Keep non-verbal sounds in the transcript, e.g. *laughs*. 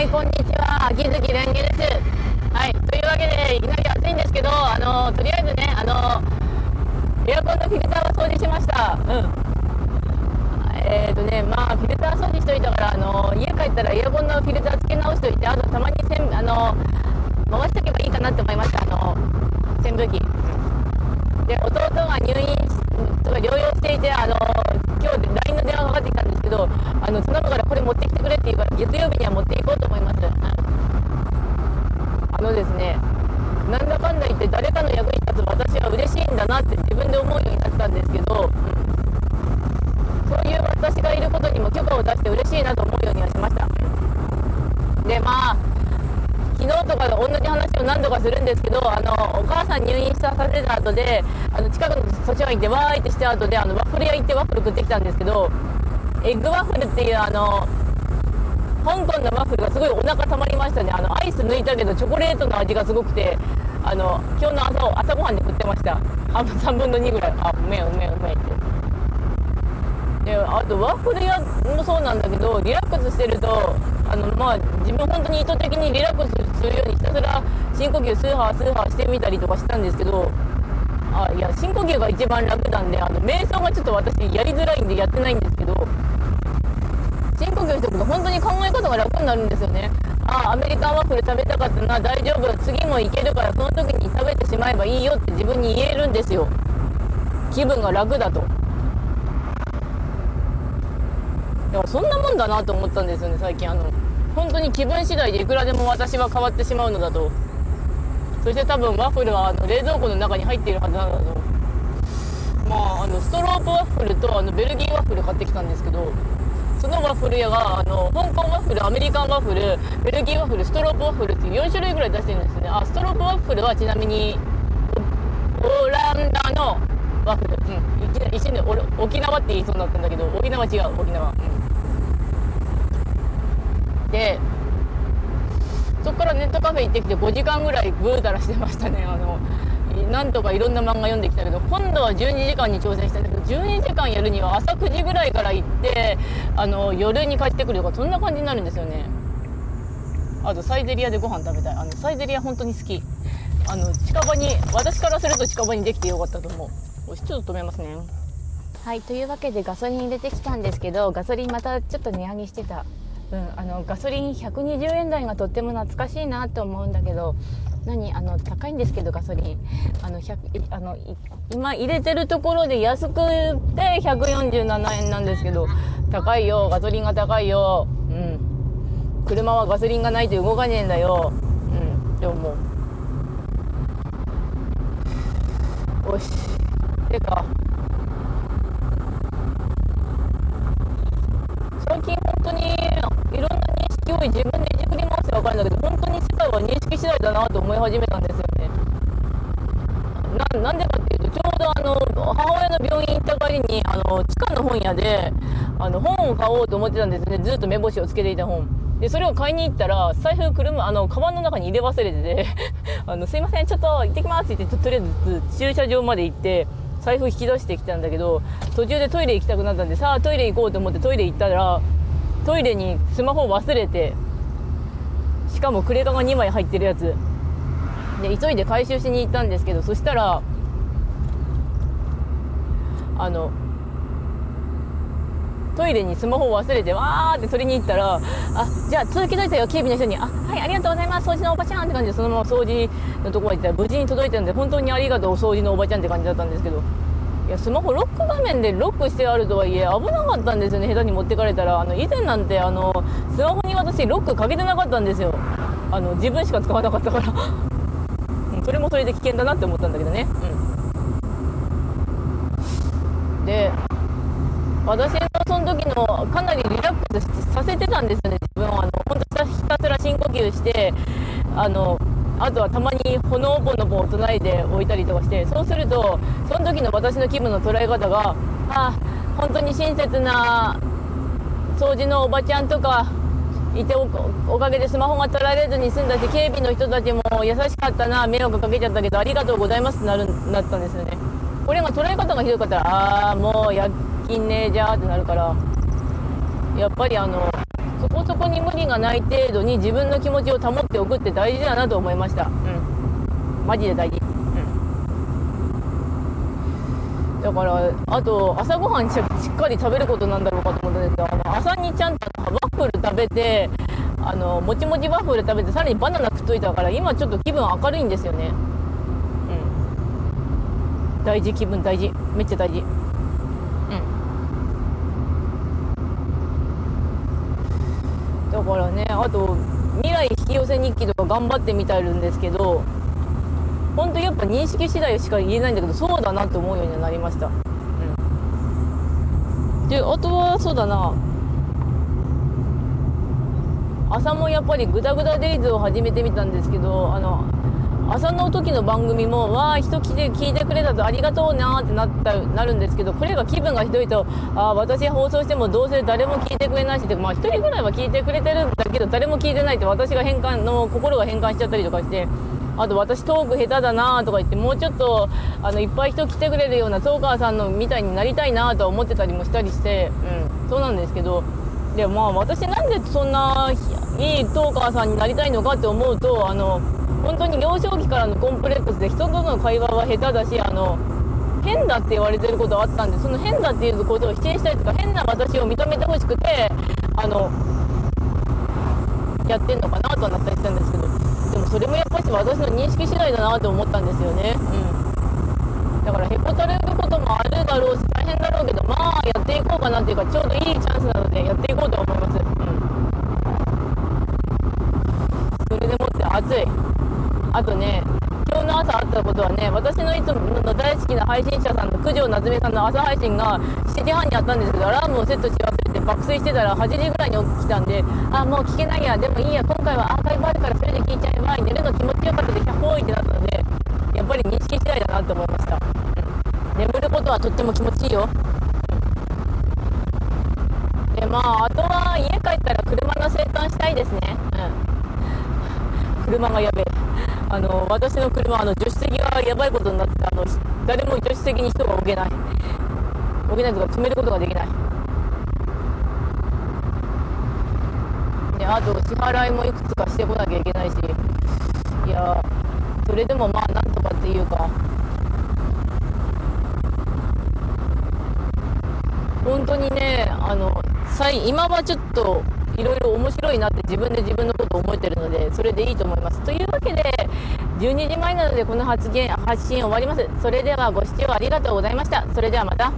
はい、こんにちは。秋月蓮華です。はい、というわけで、いきなり暑いんですけど、あの、とりあえずね、あの、エアコンのフィルターは掃除しました。うん。えっ、ー、とね、まあ、フィルター掃除しといたから、あの、家帰ったらエアコンのフィルターつけ直しといて、あとたまにせん、あの、回しとけばいいかなって思いました。あの、扇風機。で、弟が入院とか療養していて、あの、今日 LINE の電話がかかってきたけど、あの、頼むからこれ持ってきてくれって言うから、月曜日には持っていこうと思います。あのですね、なんだかんだ言って誰かの役に立つ私は嬉しいんだなって自分で思うようになったんですけど、そういう私がいることにも許可を出して嬉しいなと思うようにはしました。で、まあ、昨日とかで同じ話を何度かするんですけど、あの、お母さん入院したさせた後で、あの、近くの図書館行ってわーいってした後で、あの、ワッフル屋行ってワッフル食ってきたんですけど、エッグワッフルっていうあの、香港のワッフルがすごいお腹たまりましたね。あの、アイス抜いたけどチョコレートの味がすごくて、あの、今日の朝朝ごはんで食ってました。半分3分の2ぐらい。あ、うめえうめえうめえって。で、あとワッフル屋もそうなんだけど、リラックスしてると、あの、まあ、自分本当に意図的にリラックスするようにひたすら深呼吸スーハースーハーしてみたりとかしたんですけど、あいや深呼吸が一番楽なんであの瞑想がちょっと私やりづらいんでやってないんですけど深呼吸しておくと本当に考え方が楽になるんですよね。あアメリカンワッフル食べたかったな。大丈夫次もいけるからその時に食べてしまえばいいよって自分に言えるんですよ。気分が楽だと。だからそんなもんだなと思ったんですよね最近。あの本当に気分次第でいくらでも私は変わってしまうのだと。そして多分ワッフルはあの冷蔵庫の中に入っているはずなのだと。まああのストロープワッフルとあのベルギーワッフル買ってきたんですけどそのワッフル屋があの香港ワッフルアメリカンワッフルベルギーワッフルストロープワッフルっていう4種類ぐらい出してるんですね。あストロープワッフルはちなみにオランダのワッフル、うん、一瞬で沖縄って言いそうになったんだけど沖縄違う沖縄、うん、でそこからネットカフェ行ってきて5時間ぐらいブータラしてましたねあの。なんとかいろんな漫画読んできたけど今度は12時間に挑戦したんだけど12時間やるには朝9時ぐらいから行ってあの夜に帰ってくるとかそんな感じになるんですよね。あとサイゼリアでご飯食べたい。あのサイゼリア本当に好き。あの近場に私からすると近場にできてよかったと思う。ちょっと止めますね。はいというわけでガソリン入れてきたんですけどガソリンまたちょっと値上げしてた。うん、あのガソリン120円台がとっても懐かしいなと思うんだけど何あの高いんですけどガソリン。あのあの今入れてるところで安くて147円なんですけど高いよガソリンが高いよ。うん。車はガソリンがないと動かねえんだよ。うん。でももう。よしてか。最近本当にいろんな認識を自分で本当に世界は認識次第だなと思い始めたんですよね。ななんでかっていうとちょうどあの母親の病院行った帰りにあの地下の本屋であの本を買おうと思ってたんですね。ずっと目星をつけていた本。でそれを買いに行ったら財布車あのカバンの中に入れ忘れてて *laughs* あのすいませんちょっと行ってきますって言ってとりあえず駐車場まで行って財布引き出してきたんだけど途中でトイレ行きたくなったんでさあトイレ行こうと思ってトイレ行ったらトイレにスマホを忘れてしかもクレカが2枚入ってるやつ。で急いで回収しに行ったんですけどそしたらあのトイレにスマホを忘れてわーって取りに行ったらあじゃあ届けといたよ警備の人にあはいありがとうございます。掃除のおばちゃんって感じでそのまま掃除のところ行ったら無事に届いてるんで本当にありがとう掃除のおばちゃんって感じだったんですけどいやスマホロック画面でロックしてあるとはいえ危なかったんですよね下手に持ってかれたら。あの以前なんてあのスマホに私ロックかけてなかったんですよ。あの自分しか使わなかったから。*laughs* それもそれで危険だなって思ったんだけどね。うん。で私のその時のかなりリラックスさせてたんですよね自分は。あの本当ひたすら深呼吸してあのあとはたまにほのぼのぼを唱えておいたりとかしてそうするとその時の私の気分の捉え方があ本当に親切な掃除のおばちゃんとかいておかげでスマホが取られずに済んだし警備の人たちも優しかったな迷惑かけちゃったけどありがとうございますってなるなったんですよね。これが捉え方がひどかったらああもう夜勤ねえじゃーってなるからやっぱりあのそこそこに無理がない程度に自分の気持ちを保っておくって大事だなと思いました。うん。マジで大事。うん。だからあと朝ごはんしっかり食べることなんだろうかと思ったんですけどあの朝にちゃんとワッフル食べてあのもちもちワッフル食べてさらにバナナ食っといたから今ちょっと気分明るいんですよね。うん。大事気分大事。めっちゃ大事うんだからねあと未来引き寄せ日記とか頑張ってみたるんですけど本当やっぱ認識次第しか言えないんだけどそうだなと思うようになりました、うん、であとはそうだな。朝もやっぱりグダグダデイズを始めてみたんですけどあの朝の時の番組もわあ人来て聞いてくれたとありがとうなってなったなるんですけどこれが気分がひどいとあ私放送してもどうせ誰も聞いてくれないしってまあ1人ぐらいは聞いてくれてるんだけど誰も聞いてないって私が変換の心が変換しちゃったりとかしてあと私トーク下手だなとか言ってもうちょっとあのいっぱい人来てくれるようなトーカーさんのみたいになりたいなとは思ってたりもしたりして、うん、そうなんですけどでまあ私なんでそんないいトーカーさんになりたいのかって思うとあの本当に幼少期からのコンプレックスで人との会話は下手だしあの変だって言われてることはあったんでその変だっていうことを否定したりとか変な私を認めてほしくてあのやってんのかなとはなったりしたんですけどでもそれもやっぱり私の認識次第だなと思ったんですよね。うん、だからへこたれることもあるだろうし大変だろうけどまあやっていこうかなっていうかちょうどいいチャンスなのでやっていこうと思います。うん、それでもって暑い。あとね今日の朝あったことはね私のいつもの大好きな配信者さんの九条夏目さんの朝配信が7時半にあったんですけどアラームをセットし忘れて爆睡してたら8時ぐらいに起きたんであもう聞けないやでもいいや今回はアーカイブあるからそれで聞いちゃえば寝るの気持ちよかったで100歩いってなったのでやっぱり認識次第だなって思いました、うん、眠ることはとっても気持ちいいよ。でまああとは家帰ったら車の生誕したいですね。うん。車がやべえ。あの私の車あの助手席がやばいことになってあの誰も助手席に人が置けない。置けないとか止めることができない。であと支払いもいくつかしてこなきゃいけないしいやそれでもまあなんとかっていうか本当にねあの今はちょっといろいろ面白いなって自分で自分のことを思えてるのでそれでいいと思います。というわけで12時前なのでこの発言発信終わります。それではご視聴ありがとうございました。それではまた。